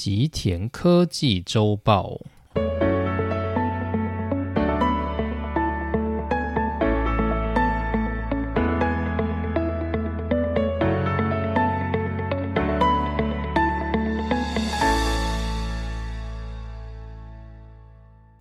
吉田科技周报。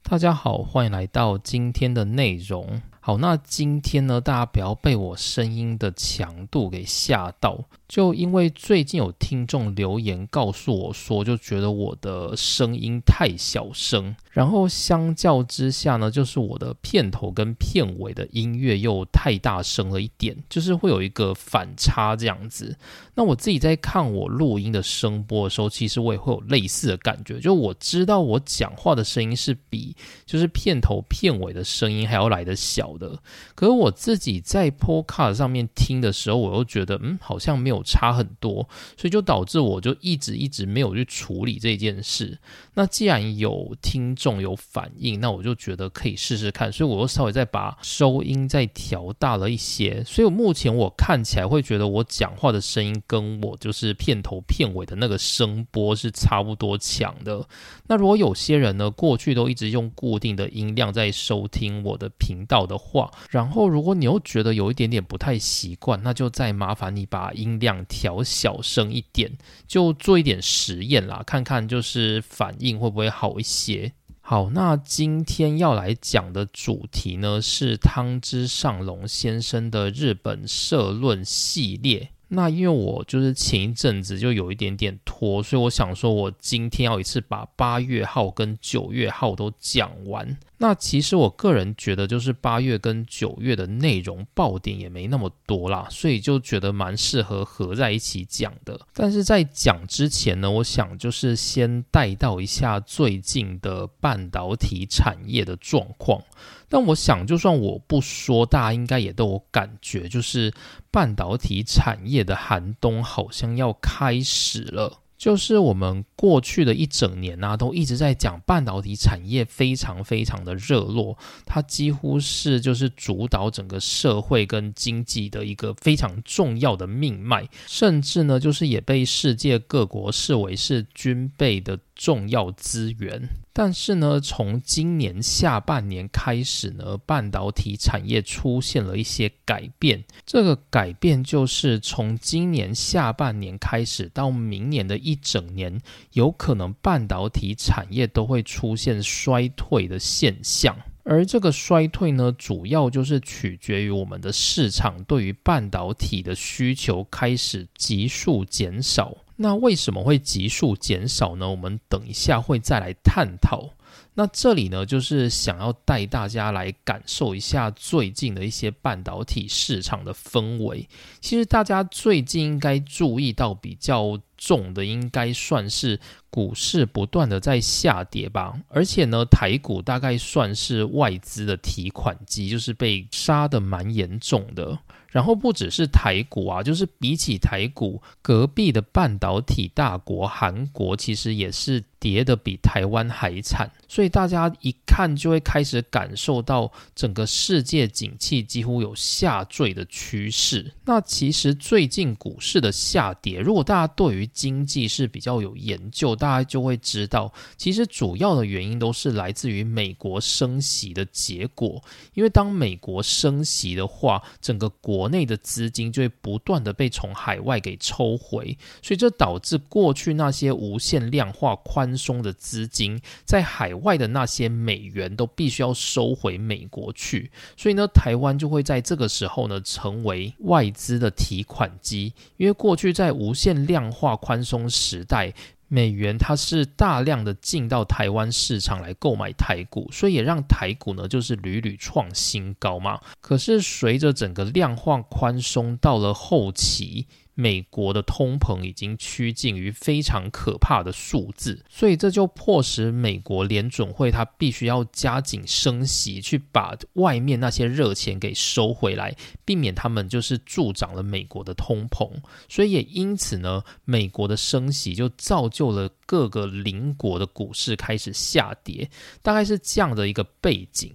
大家好，欢迎来到今天的内容。好，那今天呢，大家不要被我声音的强度给吓到。就因为最近有听众留言告诉我说，就觉得我的声音太小声，然后相较之下呢，就是我的片头跟片尾的音乐又太大声了一点，就是会有一个反差这样子。那我自己在看我录音的声波的时候，其实我也会有类似的感觉，就我知道我讲话的声音是比就是片头片尾的声音还要来的小。的，可是我自己在 Podcast 上面听的时候，我又觉得，嗯，好像没有差很多，所以就导致我就一直一直没有去处理这件事。那既然有听众有反应，那我就觉得可以试试看，所以我又稍微再把收音再调大了一些。所以我目前我看起来会觉得我讲话的声音跟我就是片头片尾的那个声波是差不多强的。那如果有些人呢，过去都一直用固定的音量在收听我的频道的。话，话然后如果你又觉得有一点点不太习惯，那就再麻烦你把音量调小声一点，就做一点实验啦，看看就是反应会不会好一些。好，那今天要来讲的主题呢是汤之上龙先生的日本社论系列。那因为我就是前一阵子就有一点点拖，所以我想说，我今天要一次把八月号跟九月号都讲完。那其实我个人觉得，就是八月跟九月的内容爆点也没那么多啦，所以就觉得蛮适合合在一起讲的。但是在讲之前呢，我想就是先带到一下最近的半导体产业的状况。但我想，就算我不说，大家应该也都有感觉，就是半导体产业的寒冬好像要开始了。就是我们过去的一整年啊，都一直在讲半导体产业非常非常的热络，它几乎是就是主导整个社会跟经济的一个非常重要的命脉，甚至呢，就是也被世界各国视为是军备的。重要资源，但是呢，从今年下半年开始呢，半导体产业出现了一些改变。这个改变就是从今年下半年开始到明年的一整年，有可能半导体产业都会出现衰退的现象。而这个衰退呢，主要就是取决于我们的市场对于半导体的需求开始急速减少。那为什么会急速减少呢？我们等一下会再来探讨。那这里呢，就是想要带大家来感受一下最近的一些半导体市场的氛围。其实大家最近应该注意到比较重的，应该算是股市不断的在下跌吧。而且呢，台股大概算是外资的提款机，就是被杀的蛮严重的。然后不只是台股啊，就是比起台股，隔壁的半导体大国韩国，其实也是。跌的比台湾还惨，所以大家一看就会开始感受到整个世界景气几乎有下坠的趋势。那其实最近股市的下跌，如果大家对于经济是比较有研究，大家就会知道，其实主要的原因都是来自于美国升息的结果。因为当美国升息的话，整个国内的资金就会不断的被从海外给抽回，所以这导致过去那些无限量化宽。宽松的资金在海外的那些美元都必须要收回美国去，所以呢，台湾就会在这个时候呢成为外资的提款机。因为过去在无限量化宽松时代，美元它是大量的进到台湾市场来购买台股，所以也让台股呢就是屡屡创新高嘛。可是随着整个量化宽松到了后期。美国的通膨已经趋近于非常可怕的数字，所以这就迫使美国联准会它必须要加紧升息，去把外面那些热钱给收回来，避免他们就是助长了美国的通膨。所以也因此呢，美国的升息就造就了各个邻国的股市开始下跌，大概是这样的一个背景。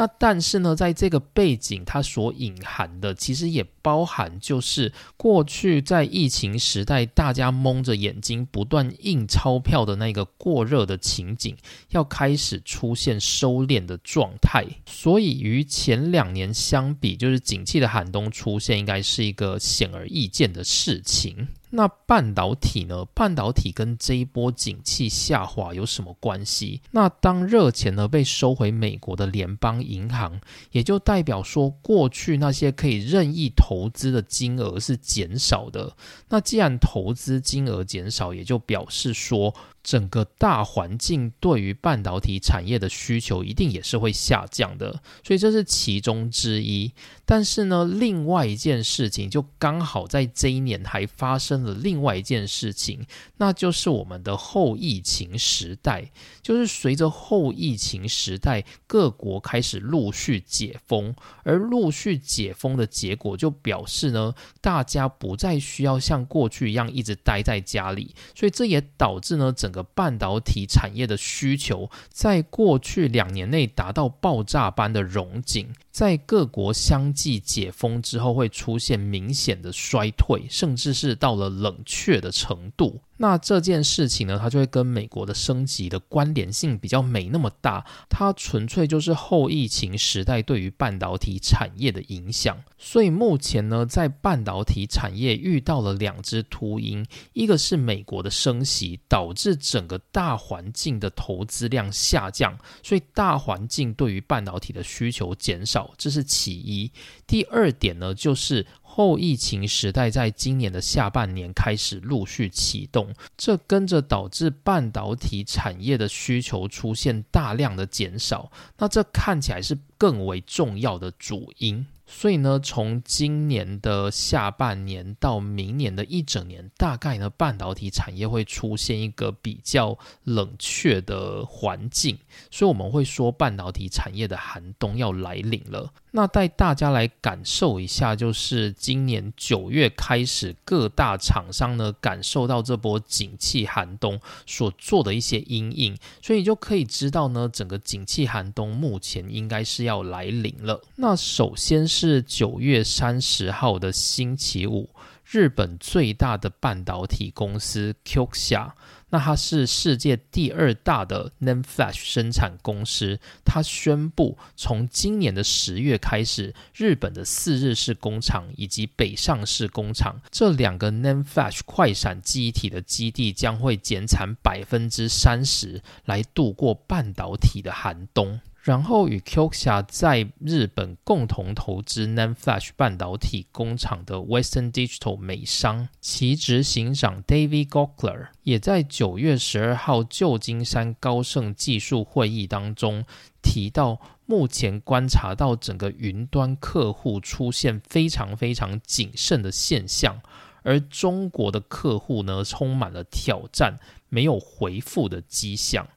那但是呢，在这个背景，它所隐含的其实也包含，就是过去在疫情时代，大家蒙着眼睛不断印钞票的那个过热的情景，要开始出现收敛的状态。所以与前两年相比，就是景气的寒冬出现，应该是一个显而易见的事情。那半导体呢？半导体跟这一波景气下滑有什么关系？那当热钱呢被收回美国的联邦银行，也就代表说，过去那些可以任意投资的金额是减少的。那既然投资金额减少，也就表示说。整个大环境对于半导体产业的需求一定也是会下降的，所以这是其中之一。但是呢，另外一件事情就刚好在这一年还发生了另外一件事情，那就是我们的后疫情时代。就是随着后疫情时代，各国开始陆续解封，而陆续解封的结果就表示呢，大家不再需要像过去一样一直待在家里，所以这也导致呢整。整个半导体产业的需求，在过去两年内达到爆炸般的融景，在各国相继解封之后，会出现明显的衰退，甚至是到了冷却的程度。那这件事情呢，它就会跟美国的升级的关联性比较没那么大，它纯粹就是后疫情时代对于半导体产业的影响。所以目前呢，在半导体产业遇到了两只秃鹰，一个是美国的升息导致整个大环境的投资量下降，所以大环境对于半导体的需求减少，这是其一。第二点呢，就是。后疫情时代在今年的下半年开始陆续启动，这跟着导致半导体产业的需求出现大量的减少，那这看起来是更为重要的主因。所以呢，从今年的下半年到明年的一整年，大概呢，半导体产业会出现一个比较冷却的环境，所以我们会说半导体产业的寒冬要来临了。那带大家来感受一下，就是今年九月开始，各大厂商呢感受到这波景气寒冬所做的一些阴影，所以就可以知道呢，整个景气寒冬目前应该是要来临了。那首先是是九月三十号的星期五，日本最大的半导体公司 Qxia。那它是世界第二大的 NAND Flash 生产公司，它宣布从今年的十月开始，日本的四日式工厂以及北上市工厂这两个 NAND Flash 快闪记忆体的基地将会减产百分之三十，来度过半导体的寒冬。然后与 Qxia 在日本共同投资 Nanflash 半导体工厂的 Western Digital 美商，其执行长 David Gokler 也在九月十二号旧金山高盛技术会议当中提到，目前观察到整个云端客户出现非常非常谨慎的现象，而中国的客户呢，充满了挑战，没有回复的迹象。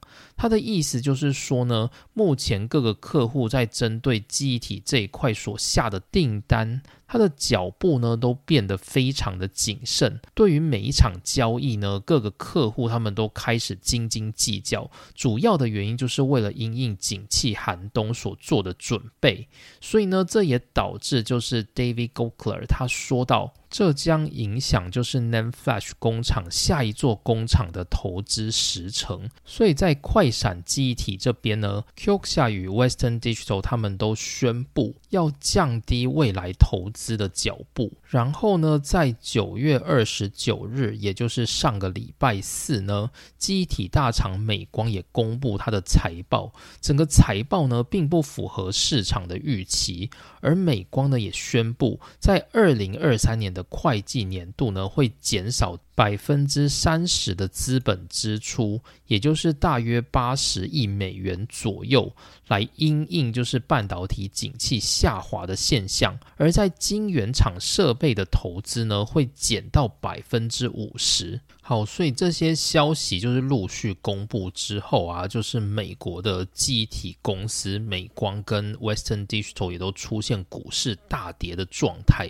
他的意思就是说呢，目前各个客户在针对记忆体这一块所下的订单。他的脚步呢都变得非常的谨慎，对于每一场交易呢，各个客户他们都开始斤斤计较。主要的原因就是为了因应景气寒冬所做的准备，所以呢，这也导致就是 David Gokler 他说到，这将影响就是 NAND Flash 工厂下一座工厂的投资时程。所以在快闪记忆体这边呢，Qxia 与 Western Digital 他们都宣布要降低未来投资。资的脚步，然后呢，在九月二十九日，也就是上个礼拜四呢，机体大厂美光也公布它的财报，整个财报呢并不符合市场的预期，而美光呢也宣布，在二零二三年的会计年度呢会减少。百分之三十的资本支出，也就是大约八十亿美元左右，来因应就是半导体景气下滑的现象。而在晶圆厂设备的投资呢，会减到百分之五十。好，所以这些消息就是陆续公布之后啊，就是美国的记忆体公司美光跟 Western Digital 也都出现股市大跌的状态。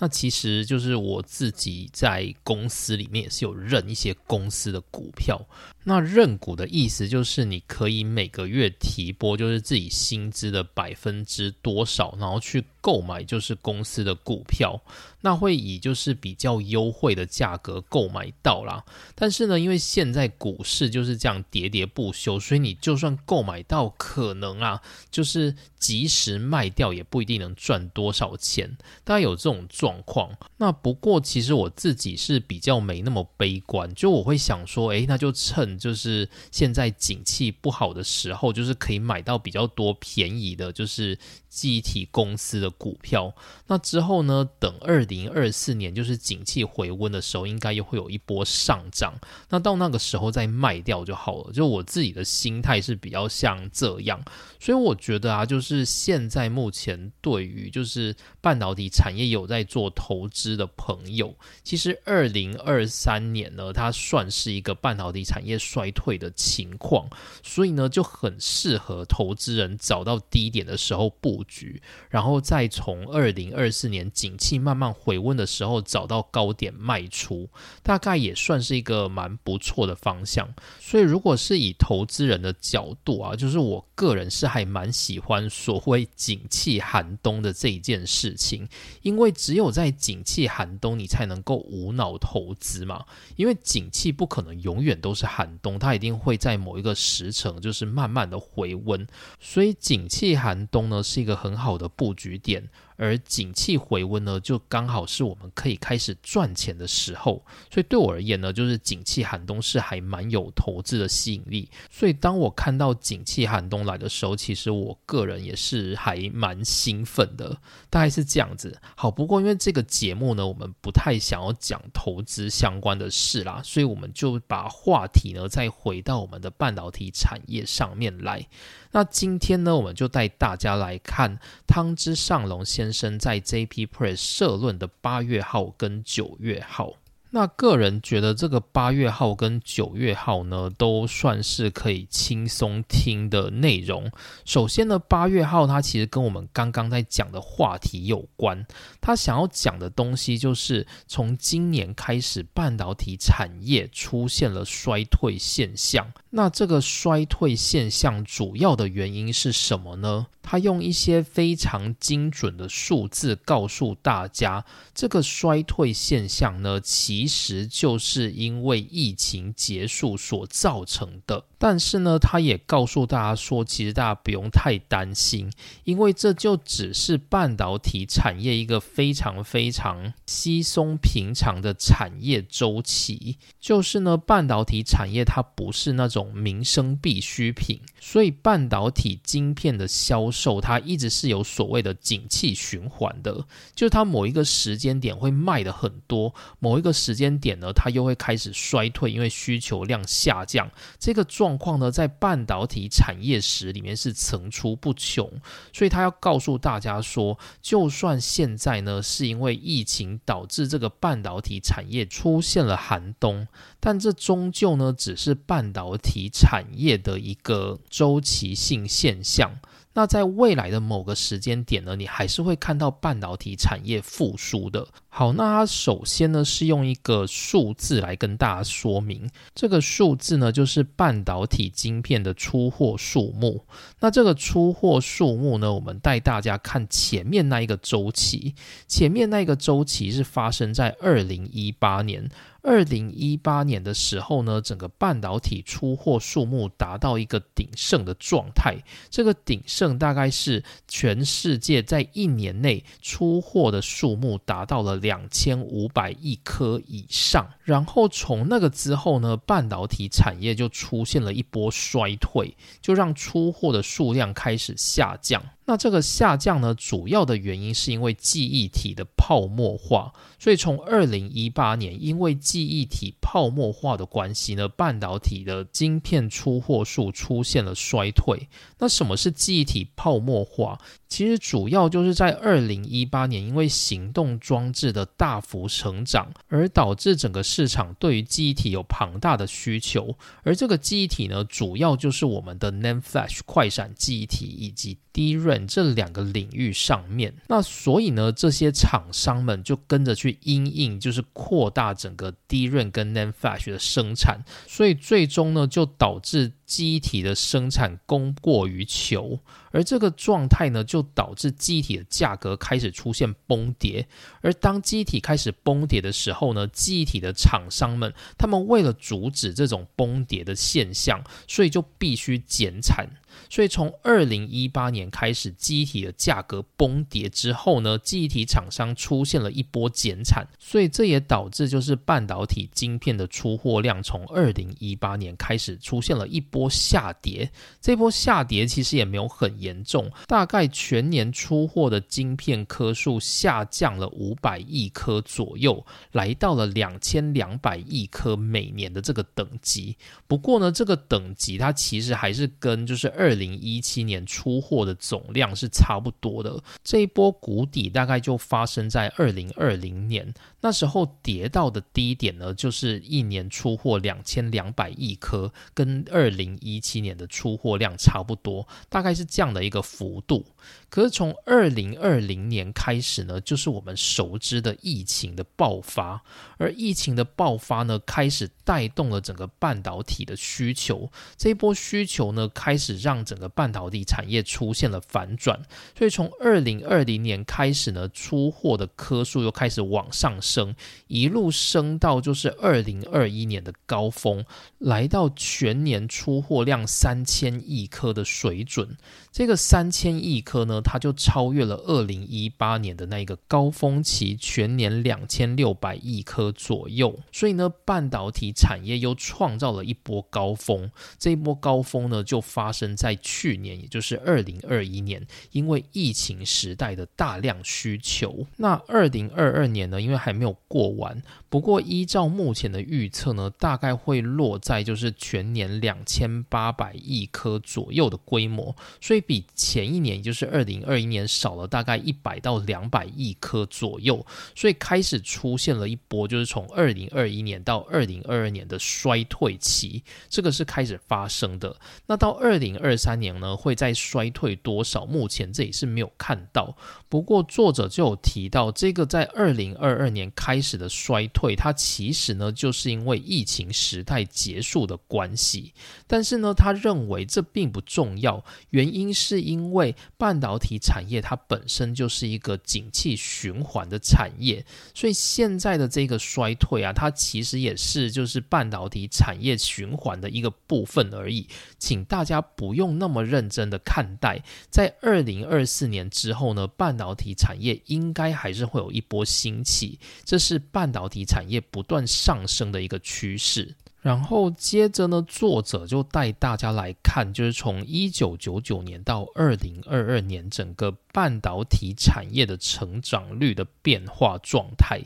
那其实就是我自己在公司里面也是有认一些公司的股票。那认股的意思就是你可以每个月提拨，就是自己薪资的百分之多少，然后去购买就是公司的股票。那会以就是比较优惠的价格购买到啦。但是呢，因为现在股市就是这样喋喋不休，所以你就算购买到，可能啊就是及时卖掉，也不一定能赚多少钱。大概有这种状况。那不过其实我自己是比较没那么悲观，就我会想说，诶，那就趁。就是现在景气不好的时候，就是可以买到比较多便宜的，就是记体公司的股票。那之后呢，等二零二四年就是景气回温的时候，应该又会有一波上涨。那到那个时候再卖掉就好了。就我自己的心态是比较像这样，所以我觉得啊，就是现在目前对于就是半导体产业有在做投资的朋友，其实二零二三年呢，它算是一个半导体产业。衰退的情况，所以呢就很适合投资人找到低点的时候布局，然后再从二零二四年景气慢慢回温的时候找到高点卖出，大概也算是一个蛮不错的方向。所以如果是以投资人的角度啊，就是我个人是还蛮喜欢所谓景气寒冬的这一件事情，因为只有在景气寒冬，你才能够无脑投资嘛，因为景气不可能永远都是寒。冬它一定会在某一个时程，就是慢慢的回温，所以景气寒冬呢是一个个很好的布局点。而景气回温呢，就刚好是我们可以开始赚钱的时候，所以对我而言呢，就是景气寒冬是还蛮有投资的吸引力。所以当我看到景气寒冬来的时候，其实我个人也是还蛮兴奋的，大概是这样子。好，不过因为这个节目呢，我们不太想要讲投资相关的事啦，所以我们就把话题呢再回到我们的半导体产业上面来。那今天呢，我们就带大家来看汤之上龙先生在 JP Press 社论的八月号跟九月号。那个人觉得这个八月号跟九月号呢，都算是可以轻松听的内容。首先呢，八月号它其实跟我们刚刚在讲的话题有关。他想要讲的东西就是从今年开始，半导体产业出现了衰退现象。那这个衰退现象主要的原因是什么呢？他用一些非常精准的数字告诉大家，这个衰退现象呢，其其实就是因为疫情结束所造成的。但是呢，他也告诉大家说，其实大家不用太担心，因为这就只是半导体产业一个非常非常稀松平常的产业周期。就是呢，半导体产业它不是那种民生必需品，所以半导体晶片的销售它一直是有所谓的景气循环的，就是它某一个时间点会卖的很多，某一个时间点呢，它又会开始衰退，因为需求量下降，这个状。状况呢，在半导体产业史里面是层出不穷，所以他要告诉大家说，就算现在呢是因为疫情导致这个半导体产业出现了寒冬，但这终究呢只是半导体产业的一个周期性现象。那在未来的某个时间点呢，你还是会看到半导体产业复苏的。好，那它首先呢是用一个数字来跟大家说明，这个数字呢就是半导体晶片的出货数目。那这个出货数目呢，我们带大家看前面那一个周期，前面那一个周期是发生在二零一八年。二零一八年的时候呢，整个半导体出货数目达到一个鼎盛的状态。这个鼎盛大概是全世界在一年内出货的数目达到了两千五百亿颗以上。然后从那个之后呢，半导体产业就出现了一波衰退，就让出货的数量开始下降。那这个下降呢，主要的原因是因为记忆体的泡沫化。所以从二零一八年，因为记忆体泡沫化的关系呢，半导体的晶片出货数出现了衰退。那什么是记忆体泡沫化？其实主要就是在二零一八年，因为行动装置的大幅成长，而导致整个市场对于记忆体有庞大的需求。而这个记忆体呢，主要就是我们的 NAND Flash 快闪记忆体以及 DRAM 这两个领域上面。那所以呢，这些厂商们就跟着去因应，就是扩大整个 DRAM 跟 NAND Flash 的生产，所以最终呢，就导致。机体的生产供过于求，而这个状态呢，就导致机体的价格开始出现崩跌。而当机体开始崩跌的时候呢，机体的厂商们，他们为了阻止这种崩跌的现象，所以就必须减产。所以从二零一八年开始，记忆体的价格崩跌之后呢，记忆体厂商出现了一波减产，所以这也导致就是半导体晶片的出货量从二零一八年开始出现了一波下跌。这波下跌其实也没有很严重，大概全年出货的晶片颗数下降了五百亿颗左右，来到了两千两百亿颗每年的这个等级。不过呢，这个等级它其实还是跟就是。二零一七年出货的总量是差不多的，这一波谷底大概就发生在二零二零年，那时候跌到的低点呢，就是一年出货两千两百亿颗，跟二零一七年的出货量差不多，大概是这样的一个幅度。可是从二零二零年开始呢，就是我们熟知的疫情的爆发，而疫情的爆发呢，开始带动了整个半导体的需求。这一波需求呢，开始让让整个半导体产业出现了反转。所以从二零二零年开始呢，出货的颗数又开始往上升，一路升到就是二零二一年的高峰，来到全年出货量三千亿颗的水准。这个三千亿颗呢，它就超越了二零一八年的那个高峰期，全年两千六百亿颗左右。所以呢，半导体产业又创造了一波高峰。这一波高峰呢，就发生在去年，也就是二零二一年，因为疫情时代的大量需求。那二零二二年呢，因为还没有过完，不过依照目前的预测呢，大概会落在就是全年两千八百亿颗左右的规模。所以比前一年，也就是二零二一年少了大概一百到两百亿颗左右，所以开始出现了一波，就是从二零二一年到二零二二年的衰退期，这个是开始发生的。那到二零二二三年呢，会再衰退多少？目前这里是没有看到。不过作者就有提到，这个在二零二二年开始的衰退，它其实呢就是因为疫情时代结束的关系。但是呢，他认为这并不重要，原因。是因为半导体产业它本身就是一个景气循环的产业，所以现在的这个衰退啊，它其实也是就是半导体产业循环的一个部分而已，请大家不用用那么认真的看待。在二零二四年之后呢，半导体产业应该还是会有一波兴起，这是半导体产业不断上升的一个趋势。然后接着呢，作者就带大家来看，就是从一九九九年到二零二二年整个半导体产业的成长率的变化状态。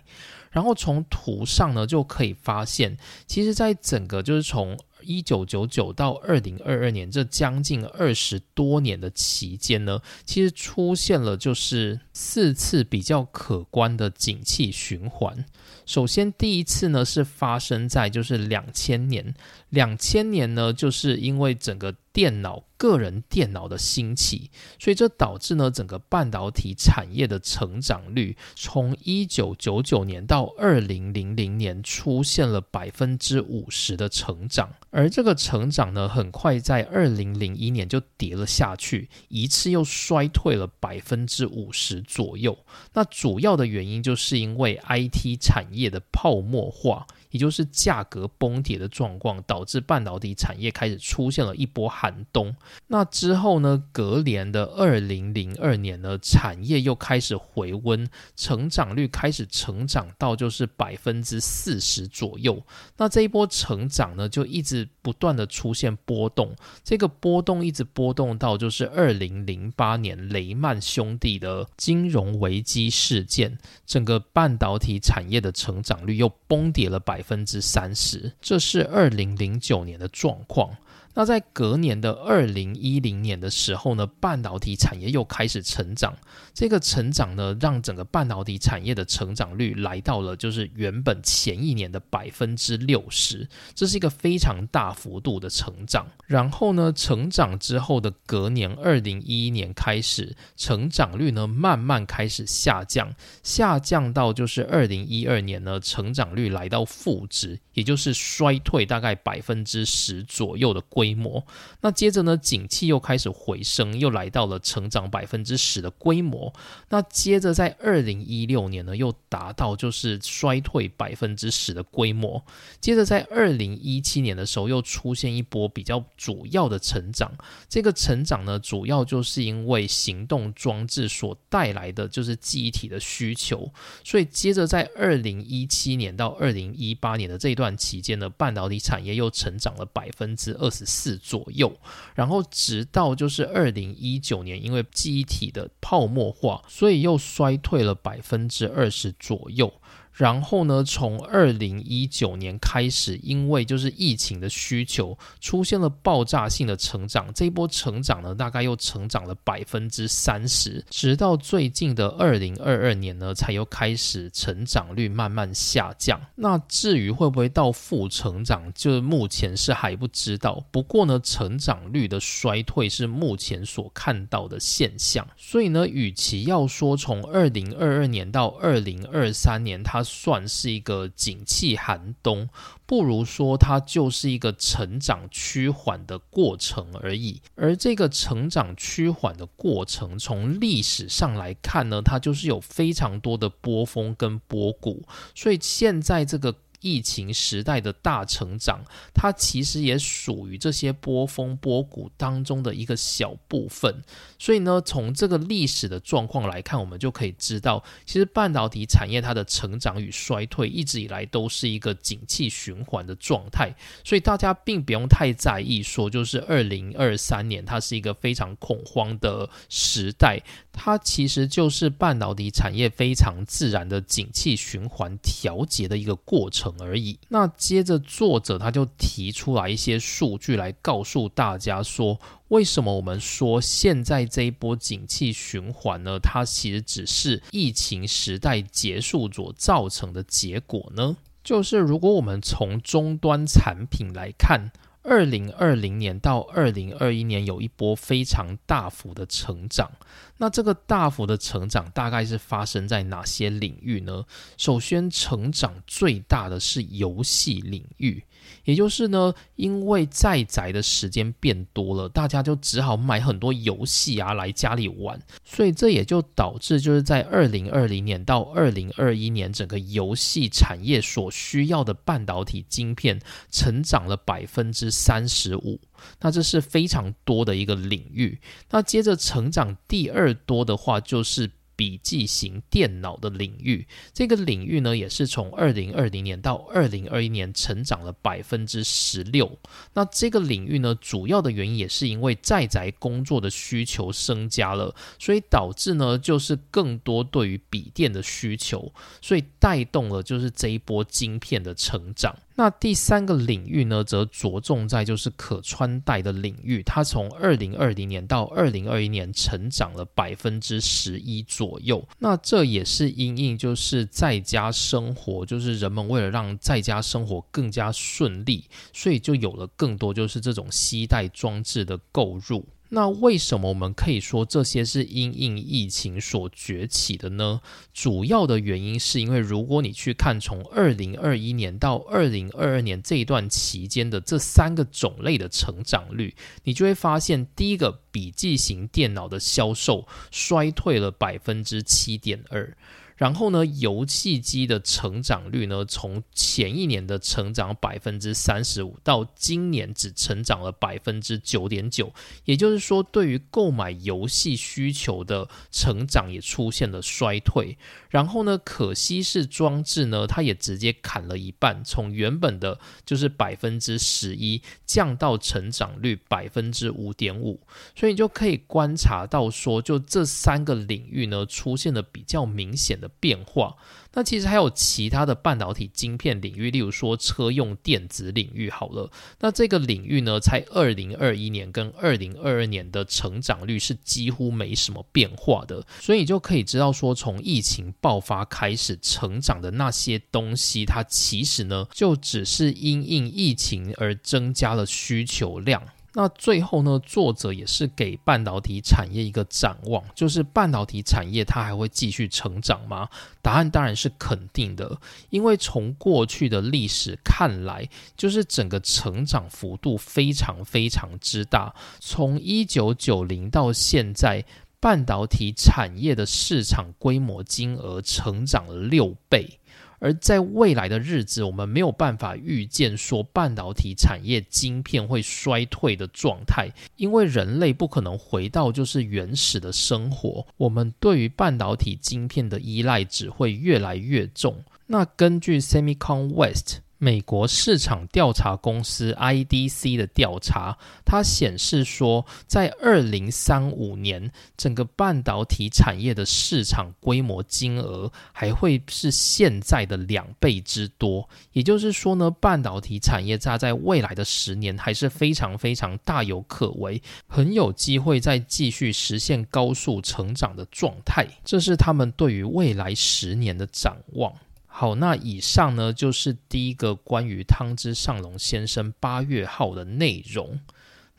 然后从图上呢就可以发现，其实在整个就是从一九九九到二零二二年这将近二十多年的期间呢，其实出现了就是四次比较可观的景气循环。首先，第一次呢是发生在就是两千年，两千年呢就是因为整个电脑。个人电脑的兴起，所以这导致呢整个半导体产业的成长率，从一九九九年到二零零零年出现了百分之五十的成长，而这个成长呢很快在二零零一年就跌了下去，一次又衰退了百分之五十左右。那主要的原因就是因为 IT 产业的泡沫化。也就是价格崩跌的状况，导致半导体产业开始出现了一波寒冬。那之后呢，隔年的二零零二年呢，产业又开始回温，成长率开始成长到就是百分之四十左右。那这一波成长呢，就一直不断的出现波动，这个波动一直波动到就是二零零八年雷曼兄弟的金融危机事件，整个半导体产业的成长率又崩跌了百。分之三十，这是二零零零九年的状况。那在隔年的二零一零年的时候呢，半导体产业又开始成长。这个成长呢，让整个半导体产业的成长率来到了就是原本前一年的百分之六十，这是一个非常大幅度的成长。然后呢，成长之后的隔年二零一一年开始，成长率呢慢慢开始下降，下降到就是二零一二年呢，成长率来到负值，也就是衰退大概百分之十左右的规。规模，那接着呢，景气又开始回升，又来到了成长百分之十的规模。那接着在二零一六年呢，又达到就是衰退百分之十的规模。接着在二零一七年的时候，又出现一波比较主要的成长。这个成长呢，主要就是因为行动装置所带来的就是记忆体的需求。所以接着在二零一七年到二零一八年的这段期间呢，半导体产业又成长了百分之二十。四左右，然后直到就是二零一九年，因为记忆体的泡沫化，所以又衰退了百分之二十左右。然后呢，从二零一九年开始，因为就是疫情的需求，出现了爆炸性的成长。这一波成长呢，大概又成长了百分之三十，直到最近的二零二二年呢，才又开始成长率慢慢下降。那至于会不会到负成长，就目前是还不知道。不过呢，成长率的衰退是目前所看到的现象。所以呢，与其要说从二零二二年到二零二三年，它算是一个景气寒冬，不如说它就是一个成长趋缓的过程而已。而这个成长趋缓的过程，从历史上来看呢，它就是有非常多的波峰跟波谷。所以现在这个。疫情时代的大成长，它其实也属于这些波峰波谷当中的一个小部分。所以呢，从这个历史的状况来看，我们就可以知道，其实半导体产业它的成长与衰退一直以来都是一个景气循环的状态。所以大家并不用太在意，说就是二零二三年它是一个非常恐慌的时代，它其实就是半导体产业非常自然的景气循环调节的一个过程。而已。那接着作者他就提出来一些数据来告诉大家说，为什么我们说现在这一波景气循环呢？它其实只是疫情时代结束所造成的结果呢？就是如果我们从终端产品来看。二零二零年到二零二一年有一波非常大幅的成长，那这个大幅的成长大概是发生在哪些领域呢？首先，成长最大的是游戏领域。也就是呢，因为在宅的时间变多了，大家就只好买很多游戏啊来家里玩，所以这也就导致就是在二零二零年到二零二一年，整个游戏产业所需要的半导体晶片成长了百分之三十五，那这是非常多的一个领域。那接着成长第二多的话就是。笔记型电脑的领域，这个领域呢，也是从二零二零年到二零二一年成长了百分之十六。那这个领域呢，主要的原因也是因为在宅工作的需求增加了，所以导致呢，就是更多对于笔电的需求，所以带动了就是这一波晶片的成长。那第三个领域呢，则着重在就是可穿戴的领域，它从二零二零年到二零二一年成长了百分之十一左右。那这也是因应就是在家生活，就是人们为了让在家生活更加顺利，所以就有了更多就是这种吸带装置的购入。那为什么我们可以说这些是因应疫情所崛起的呢？主要的原因是因为，如果你去看从二零二一年到二零二二年这一段期间的这三个种类的成长率，你就会发现，第一个笔记型电脑的销售衰退了百分之七点二。然后呢，游戏机的成长率呢，从前一年的成长百分之三十五，到今年只成长了百分之九点九。也就是说，对于购买游戏需求的成长也出现了衰退。然后呢，可稀释装置呢，它也直接砍了一半，从原本的就是百分之十一降到成长率百分之五点五。所以你就可以观察到说，就这三个领域呢，出现了比较明显。的变化。那其实还有其他的半导体晶片领域，例如说车用电子领域。好了，那这个领域呢，才二零二一年跟二零二二年的成长率是几乎没什么变化的，所以你就可以知道说，从疫情爆发开始成长的那些东西，它其实呢，就只是因应疫情而增加了需求量。那最后呢，作者也是给半导体产业一个展望，就是半导体产业它还会继续成长吗？答案当然是肯定的，因为从过去的历史看来，就是整个成长幅度非常非常之大，从一九九零到现在，半导体产业的市场规模金额成长了六倍。而在未来的日子，我们没有办法预见说半导体产业晶片会衰退的状态，因为人类不可能回到就是原始的生活，我们对于半导体晶片的依赖只会越来越重。那根据 Semicon West。美国市场调查公司 IDC 的调查，它显示说，在二零三五年，整个半导体产业的市场规模金额还会是现在的两倍之多。也就是说呢，半导体产业在在未来的十年还是非常非常大有可为，很有机会再继续实现高速成长的状态。这是他们对于未来十年的展望。好，那以上呢就是第一个关于汤之上龙先生八月号的内容。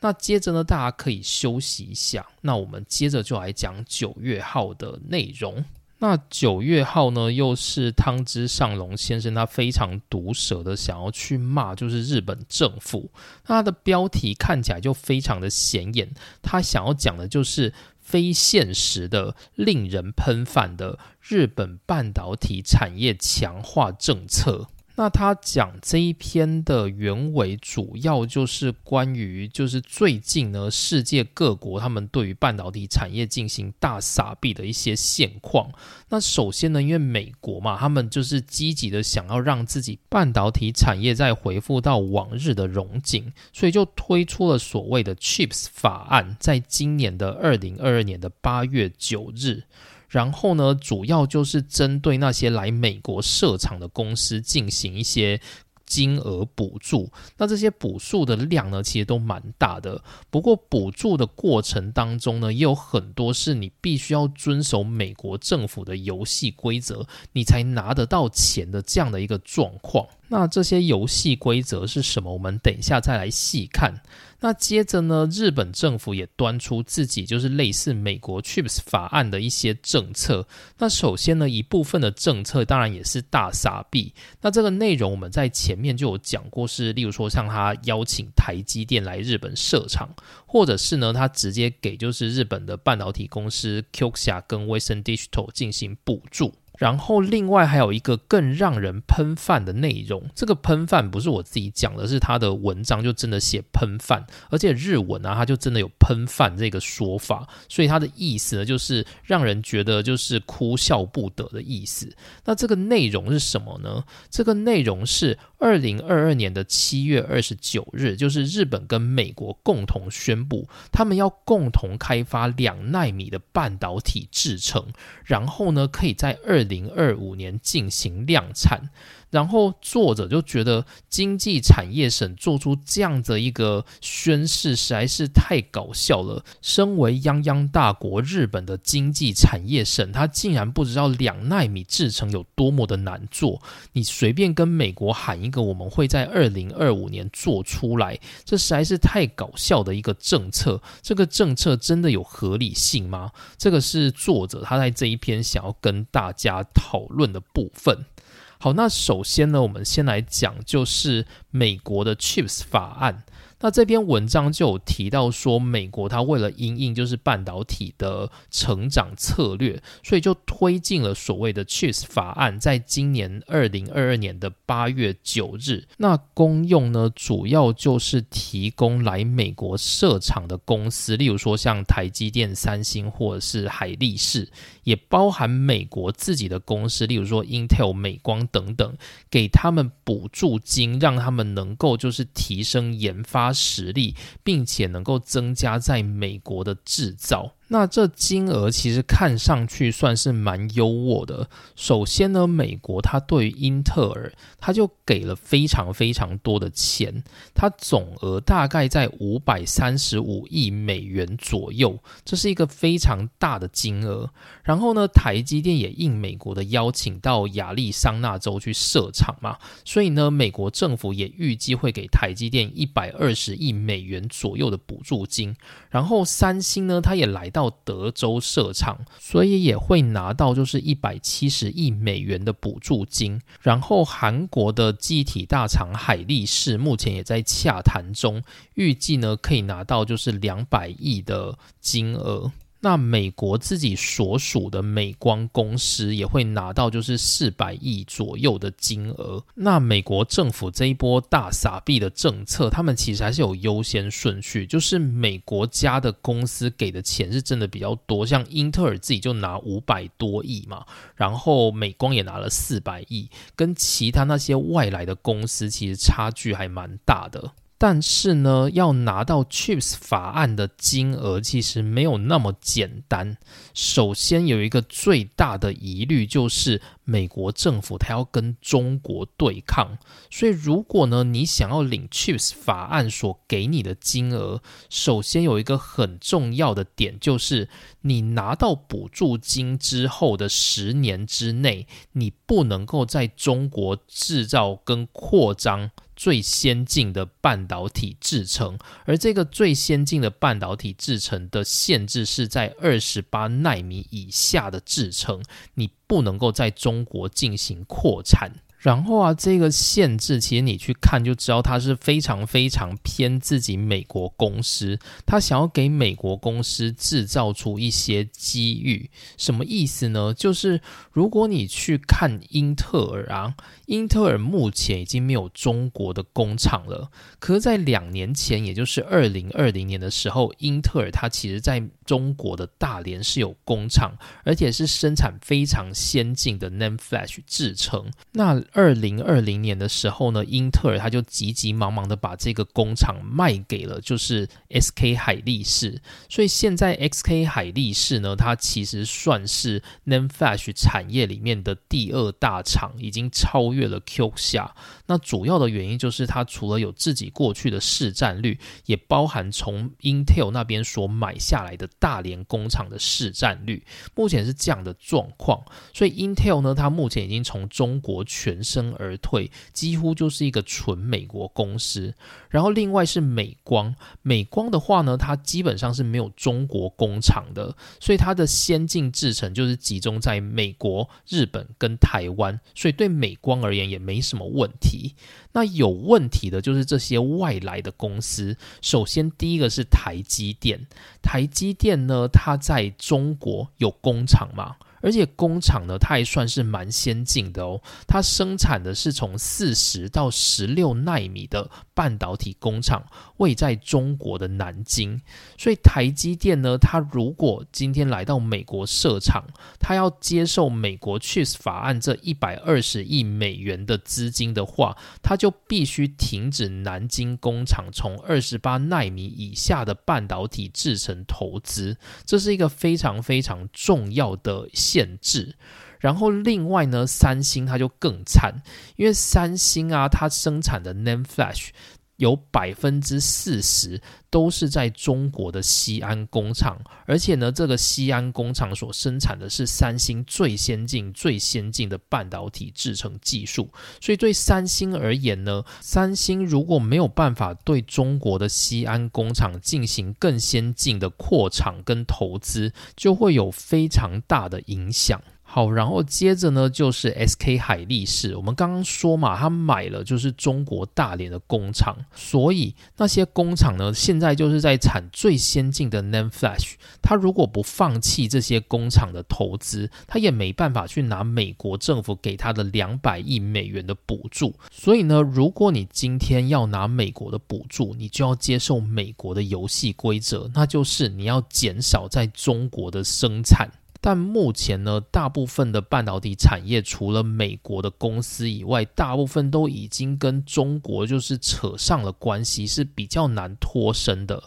那接着呢，大家可以休息一下。那我们接着就来讲九月号的内容。那九月号呢，又是汤之上龙先生他非常毒舌的想要去骂，就是日本政府。那他的标题看起来就非常的显眼，他想要讲的就是。非现实的、令人喷饭的日本半导体产业强化政策。那他讲这一篇的原委，主要就是关于，就是最近呢，世界各国他们对于半导体产业进行大撒币的一些现况。那首先呢，因为美国嘛，他们就是积极的想要让自己半导体产业再回复到往日的荣景，所以就推出了所谓的 Chips 法案，在今年的二零二二年的八月九日。然后呢，主要就是针对那些来美国设厂的公司进行一些金额补助。那这些补助的量呢，其实都蛮大的。不过补助的过程当中呢，也有很多是你必须要遵守美国政府的游戏规则，你才拿得到钱的这样的一个状况。那这些游戏规则是什么？我们等一下再来细看。那接着呢，日本政府也端出自己就是类似美国 Chips 法案的一些政策。那首先呢，一部分的政策当然也是大傻币。那这个内容我们在前面就有讲过，是例如说像他邀请台积电来日本设厂，或者是呢他直接给就是日本的半导体公司 Qxia 跟 Western Digital 进行补助。然后，另外还有一个更让人喷饭的内容。这个喷饭不是我自己讲的，是他的文章就真的写喷饭，而且日文啊，他就真的有喷饭这个说法。所以他的意思呢，就是让人觉得就是哭笑不得的意思。那这个内容是什么呢？这个内容是二零二二年的七月二十九日，就是日本跟美国共同宣布，他们要共同开发两纳米的半导体制成，然后呢，可以在二零二五年进行量产。然后作者就觉得经济产业省做出这样的一个宣誓实在是太搞笑了。身为泱泱大国日本的经济产业省，他竟然不知道两纳米制成有多么的难做。你随便跟美国喊一个，我们会在二零二五年做出来，这实在是太搞笑的一个政策。这个政策真的有合理性吗？这个是作者他在这一篇想要跟大家讨论的部分。好，那首先呢，我们先来讲，就是美国的 Chips 法案。那这篇文章就有提到说，美国它为了因应就是半导体的成长策略，所以就推进了所谓的 Chips 法案，在今年二零二二年的八月九日。那功用呢，主要就是提供来美国设厂的公司，例如说像台积电、三星或者是海力士，也包含美国自己的公司，例如说 Intel、美光等等，给他们补助金，让他们能够就是提升研发。实力，并且能够增加在美国的制造。那这金额其实看上去算是蛮优渥的。首先呢，美国它对于英特尔，它就给了非常非常多的钱，它总额大概在五百三十五亿美元左右，这是一个非常大的金额。然后呢，台积电也应美国的邀请到亚利桑那州去设厂嘛，所以呢，美国政府也预计会给台积电一百二十亿美元左右的补助金。然后三星呢，它也来。到德州设厂，所以也会拿到就是一百七十亿美元的补助金。然后韩国的机体大厂海力士目前也在洽谈中，预计呢可以拿到就是两百亿的金额。那美国自己所属的美光公司也会拿到就是四百亿左右的金额。那美国政府这一波大撒币的政策，他们其实还是有优先顺序，就是美国家的公司给的钱是真的比较多，像英特尔自己就拿五百多亿嘛，然后美光也拿了四百亿，跟其他那些外来的公司其实差距还蛮大的。但是呢，要拿到 Chips 法案的金额其实没有那么简单。首先有一个最大的疑虑就是美国政府它要跟中国对抗，所以如果呢你想要领 Chips 法案所给你的金额，首先有一个很重要的点就是你拿到补助金之后的十年之内，你不能够在中国制造跟扩张。最先进的半导体制成，而这个最先进的半导体制成的限制是在二十八纳米以下的制成，你不能够在中国进行扩产。然后啊，这个限制其实你去看就知道，它是非常非常偏自己美国公司，他想要给美国公司制造出一些机遇。什么意思呢？就是如果你去看英特尔啊，英特尔目前已经没有中国的工厂了。可是，在两年前，也就是二零二零年的时候，英特尔它其实在中国的大连是有工厂，而且是生产非常先进的 NAND Flash 制成。那二零二零年的时候呢，英特尔他就急急忙忙的把这个工厂卖给了就是 SK 海力士，所以现在 SK 海力士呢，它其实算是 NAND Flash 产业里面的第二大厂，已经超越了 Q 下。那主要的原因就是它除了有自己过去的市占率，也包含从 Intel 那边所买下来的大连工厂的市占率，目前是这样的状况。所以 Intel 呢，它目前已经从中国全全身而退，几乎就是一个纯美国公司。然后另外是美光，美光的话呢，它基本上是没有中国工厂的，所以它的先进制程就是集中在美国、日本跟台湾，所以对美光而言也没什么问题。那有问题的就是这些外来的公司。首先第一个是台积电，台积电呢，它在中国有工厂吗？而且工厂呢，它还算是蛮先进的哦。它生产的是从四十到十六纳米的半导体工厂，位在中国的南京。所以台积电呢，它如果今天来到美国设厂，它要接受美国 Chips 法案这一百二十亿美元的资金的话，它就必须停止南京工厂从二十八纳米以下的半导体制成投资。这是一个非常非常重要的。限制，然后另外呢，三星它就更惨，因为三星啊，它生产的 NAND Flash 有百分之四十都是在中国的西安工厂，而且呢，这个西安工厂所生产的是三星最先进、最先进的半导体制成技术，所以对三星而言呢，三星如果没有办法对中国的西安工厂进行更先进的扩厂跟投资，就会有非常大的影响。好，然后接着呢，就是 SK 海力士。我们刚刚说嘛，他买了就是中国大连的工厂，所以那些工厂呢，现在就是在产最先进的 NAND Flash。他如果不放弃这些工厂的投资，他也没办法去拿美国政府给他的两百亿美元的补助。所以呢，如果你今天要拿美国的补助，你就要接受美国的游戏规则，那就是你要减少在中国的生产。但目前呢，大部分的半导体产业除了美国的公司以外，大部分都已经跟中国就是扯上了关系，是比较难脱身的。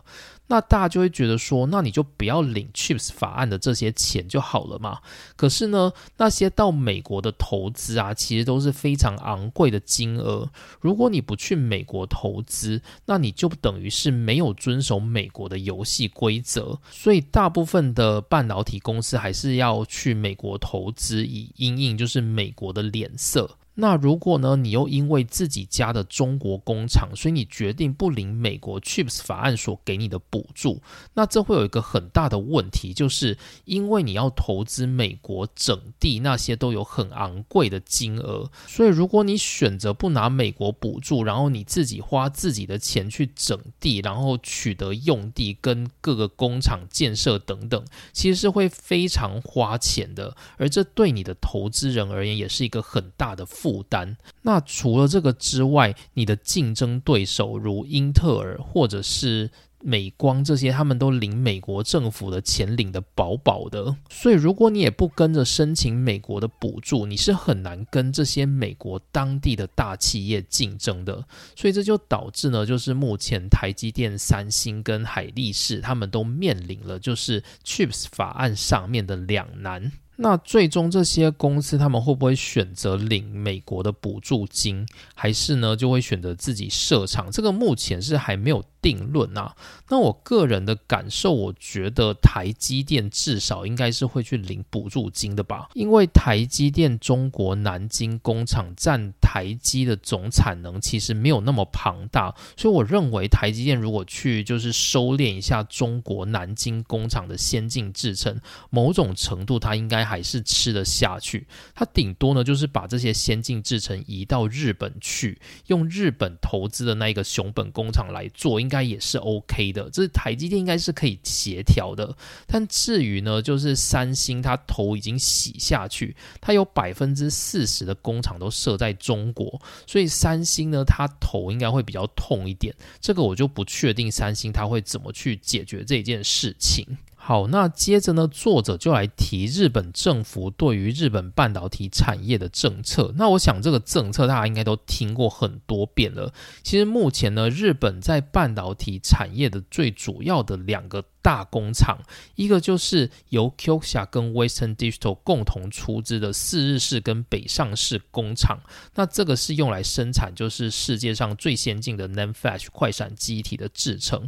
那大家就会觉得说，那你就不要领 Chips 法案的这些钱就好了嘛。可是呢，那些到美国的投资啊，其实都是非常昂贵的金额。如果你不去美国投资，那你就等于是没有遵守美国的游戏规则。所以大部分的半导体公司还是要去美国投资，以因应就是美国的脸色。那如果呢，你又因为自己家的中国工厂，所以你决定不领美国 Chips 法案所给你的补助，那这会有一个很大的问题，就是因为你要投资美国整地那些都有很昂贵的金额，所以如果你选择不拿美国补助，然后你自己花自己的钱去整地，然后取得用地跟各个工厂建设等等，其实是会非常花钱的，而这对你的投资人而言也是一个很大的负。负担。那除了这个之外，你的竞争对手如英特尔或者是美光这些，他们都领美国政府的钱领的饱饱的。所以，如果你也不跟着申请美国的补助，你是很难跟这些美国当地的大企业竞争的。所以，这就导致呢，就是目前台积电、三星跟海力士他们都面临了就是 Chips 法案上面的两难。那最终这些公司他们会不会选择领美国的补助金，还是呢就会选择自己设厂？这个目前是还没有。定论啊，那我个人的感受，我觉得台积电至少应该是会去领补助金的吧，因为台积电中国南京工厂占台积的总产能其实没有那么庞大，所以我认为台积电如果去就是收敛一下中国南京工厂的先进制程，某种程度它应该还是吃得下去，它顶多呢就是把这些先进制程移到日本去，用日本投资的那一个熊本工厂来做，应。应该也是 OK 的，这台积电应该是可以协调的。但至于呢，就是三星，它头已经洗下去，它有百分之四十的工厂都设在中国，所以三星呢，它头应该会比较痛一点。这个我就不确定三星它会怎么去解决这件事情。好，那接着呢，作者就来提日本政府对于日本半导体产业的政策。那我想这个政策大家应该都听过很多遍了。其实目前呢，日本在半导体产业的最主要的两个大工厂，一个就是由 Kyosa 跟 Western Digital 共同出资的四日市跟北上市工厂。那这个是用来生产就是世界上最先进的 NAND Flash 快闪机体的制成。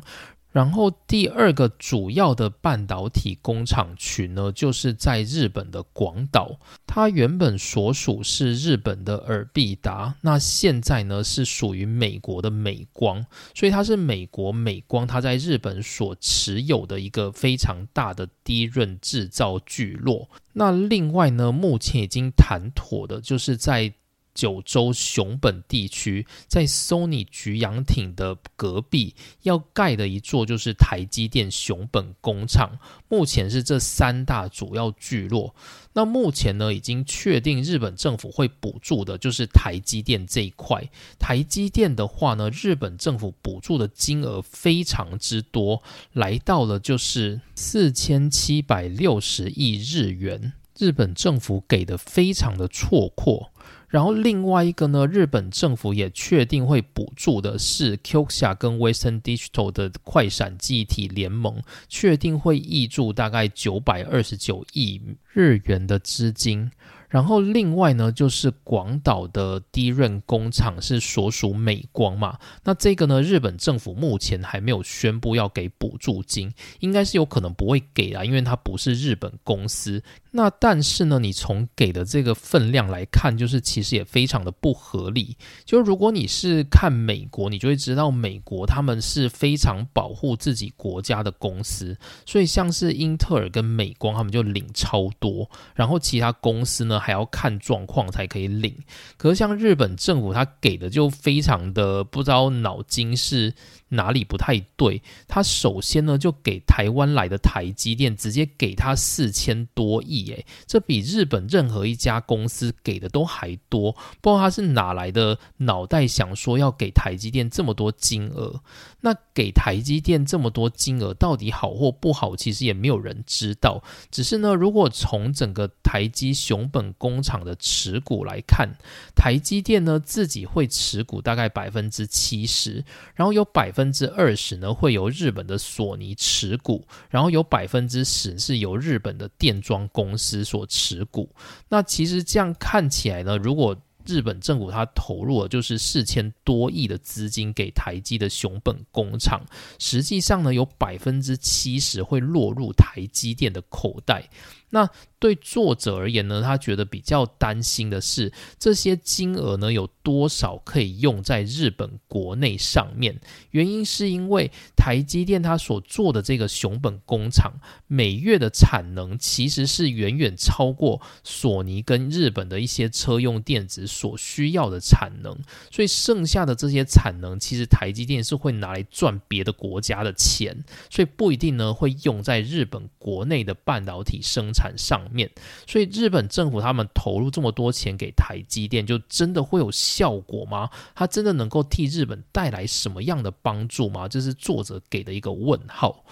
然后第二个主要的半导体工厂群呢，就是在日本的广岛。它原本所属是日本的尔必达，那现在呢是属于美国的美光，所以它是美国美光它在日本所持有的一个非常大的低润制造聚落。那另外呢，目前已经谈妥的，就是在。九州熊本地区，在 Sony 菊阳町的隔壁要盖的一座就是台积电熊本工厂。目前是这三大主要聚落。那目前呢，已经确定日本政府会补助的，就是台积电这一块。台积电的话呢，日本政府补助的金额非常之多，来到了就是四千七百六十亿日元。日本政府给的非常的绰阔。然后另外一个呢，日本政府也确定会补助的是 Qxia 跟 Western Digital 的快闪记忆体联盟，确定会挹注大概九百二十九亿日元的资金。然后另外呢，就是广岛的低润工厂是所属美光嘛，那这个呢，日本政府目前还没有宣布要给补助金，应该是有可能不会给啊，因为它不是日本公司。那但是呢，你从给的这个分量来看，就是其实也非常的不合理。就如果你是看美国，你就会知道美国他们是非常保护自己国家的公司，所以像是英特尔跟美光他们就领超多，然后其他公司呢？还要看状况才可以领，可是像日本政府，他给的就非常的不知道脑筋是。哪里不太对？他首先呢，就给台湾来的台积电直接给他四千多亿，诶，这比日本任何一家公司给的都还多。不知道他是哪来的脑袋，想说要给台积电这么多金额。那给台积电这么多金额，到底好或不好，其实也没有人知道。只是呢，如果从整个台积熊本工厂的持股来看，台积电呢自己会持股大概百分之七十，然后有百分。分之二十呢会由日本的索尼持股，然后有百分之十是由日本的电装公司所持股。那其实这样看起来呢，如果日本政府它投入了就是四千多亿的资金给台积的熊本工厂，实际上呢有百分之七十会落入台积电的口袋。那对作者而言呢，他觉得比较担心的是这些金额呢有多少可以用在日本国内上面？原因是因为台积电它所做的这个熊本工厂每月的产能其实是远远超过索尼跟日本的一些车用电子所需要的产能，所以剩下的这些产能其实台积电是会拿来赚别的国家的钱，所以不一定呢会用在日本国内的半导体生产上。面，所以日本政府他们投入这么多钱给台积电，就真的会有效果吗？它真的能够替日本带来什么样的帮助吗？这是作者给的一个问号。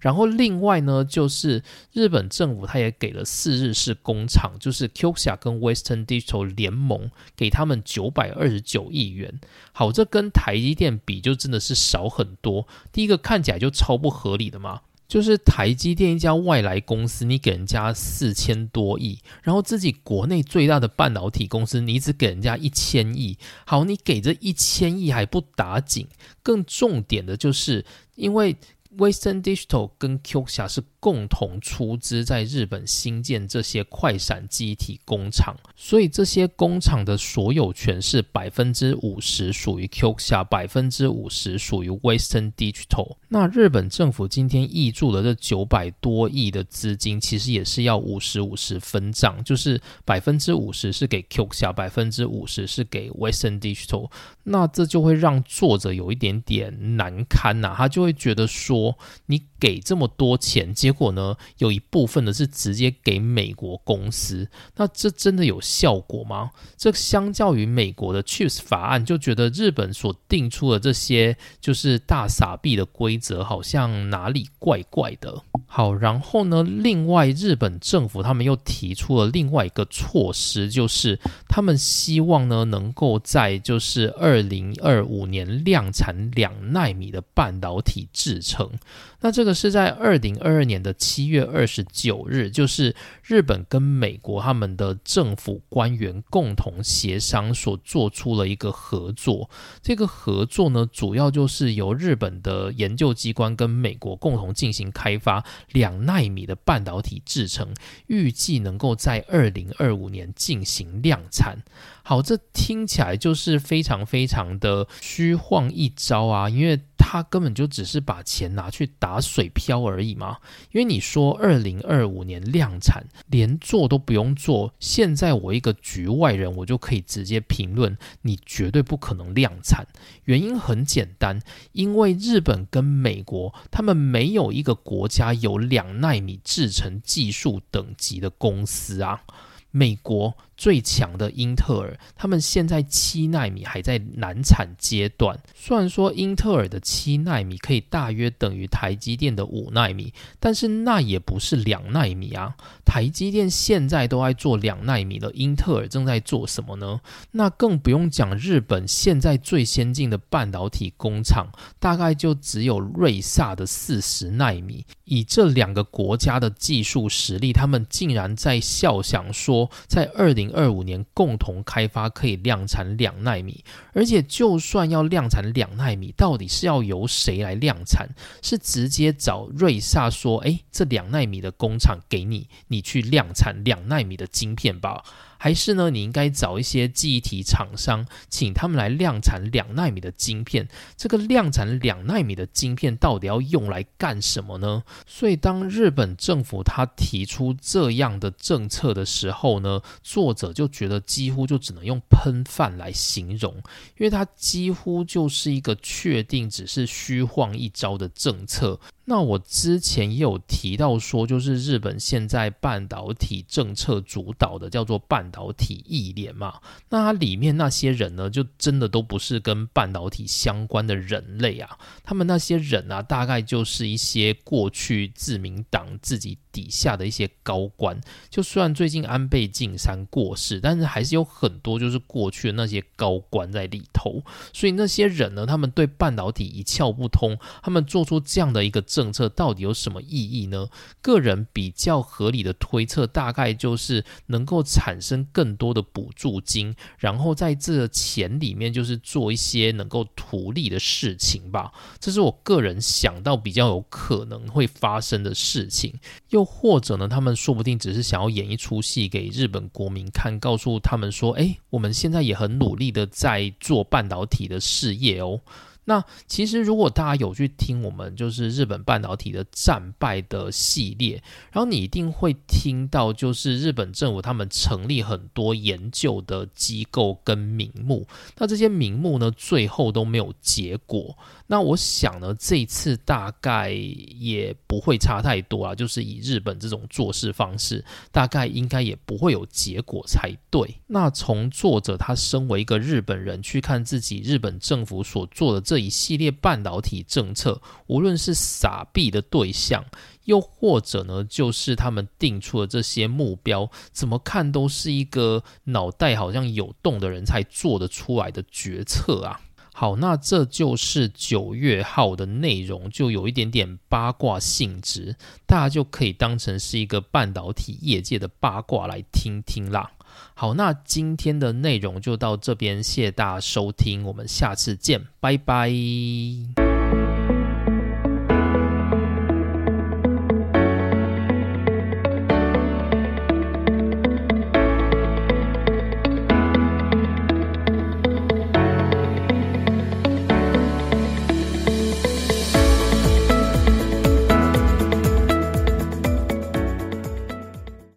然后另外呢，就是日本政府他也给了四日式工厂，就是 Qxia 跟 Western Digital 联盟，给他们九百二十九亿元。好，这跟台积电比，就真的是少很多。第一个看起来就超不合理的嘛。就是台积电一家外来公司，你给人家四千多亿，然后自己国内最大的半导体公司，你只给人家一千亿。好，你给这一千亿还不打紧，更重点的就是因为。Western Digital 跟 Q 侠是共同出资在日本新建这些快闪机体工厂，所以这些工厂的所有权是百分之五十属于 Q 侠，百分之五十属于 Western Digital。那日本政府今天挹注的这九百多亿的资金，其实也是要五十五十分账，就是百分之五十是给 Q 侠，百分之五十是给 Western Digital。那这就会让作者有一点点难堪呐，他就会觉得说，你给这么多钱，结果呢，有一部分呢是直接给美国公司，那这真的有效果吗？这相较于美国的 Chips 法案，就觉得日本所定出的这些就是大傻逼的规则，好像哪里怪怪的。好，然后呢，另外日本政府他们又提出了另外一个措施，就是他们希望呢，能够在就是二。二零二五年量产两纳米的半导体制成。那这个是在二零二二年的七月二十九日，就是日本跟美国他们的政府官员共同协商所做出了一个合作。这个合作呢，主要就是由日本的研究机关跟美国共同进行开发两纳米的半导体制成，预计能够在二零二五年进行量产。好，这听起来就是非常非常的虚晃一招啊，因为。他根本就只是把钱拿去打水漂而已嘛，因为你说二零二五年量产，连做都不用做，现在我一个局外人，我就可以直接评论，你绝对不可能量产。原因很简单，因为日本跟美国，他们没有一个国家有两纳米制程技术等级的公司啊，美国。最强的英特尔，他们现在七纳米还在难产阶段。虽然说英特尔的七纳米可以大约等于台积电的五纳米，但是那也不是两纳米啊。台积电现在都在做两纳米了，英特尔正在做什么呢？那更不用讲日本现在最先进的半导体工厂，大概就只有瑞萨的四十纳米。以这两个国家的技术实力，他们竟然在笑想说，在二零。二五年共同开发可以量产两纳米，而且就算要量产两纳米，到底是要由谁来量产？是直接找瑞萨说：“哎，这两纳米的工厂给你，你去量产两纳米的晶片吧。”还是呢？你应该找一些记忆体厂商，请他们来量产两纳米的晶片。这个量产两纳米的晶片到底要用来干什么呢？所以，当日本政府他提出这样的政策的时候呢，作者就觉得几乎就只能用喷饭来形容，因为它几乎就是一个确定只是虚晃一招的政策。那我之前也有提到说，就是日本现在半导体政策主导的叫做半导体一联嘛。那它里面那些人呢，就真的都不是跟半导体相关的人类啊。他们那些人啊，大概就是一些过去自民党自己底下的一些高官。就虽然最近安倍晋三过世，但是还是有很多就是过去的那些高官在里头。所以那些人呢，他们对半导体一窍不通，他们做出这样的一个政策，到底有什么意义呢？个人比较合理的推测，大概就是能够产生更多的补助金，然后在这钱里面就是做一些能够图利的事情吧。这是我个人想到比较有可能会发生的事情。又或者呢，他们说不定只是想要演一出戏给日本国民看，告诉他们说：“哎，我们现在也很努力的在做半导体的事业哦。”那其实，如果大家有去听我们就是日本半导体的战败的系列，然后你一定会听到，就是日本政府他们成立很多研究的机构跟名目，那这些名目呢，最后都没有结果。那我想呢，这一次大概也不会差太多啊，就是以日本这种做事方式，大概应该也不会有结果才对。那从作者他身为一个日本人去看自己日本政府所做的这一系列半导体政策，无论是撒币的对象，又或者呢，就是他们定出的这些目标，怎么看都是一个脑袋好像有洞的人才做得出来的决策啊。好，那这就是九月号的内容，就有一点点八卦性质，大家就可以当成是一个半导体业界的八卦来听听啦。好，那今天的内容就到这边，谢谢大家收听，我们下次见，拜拜。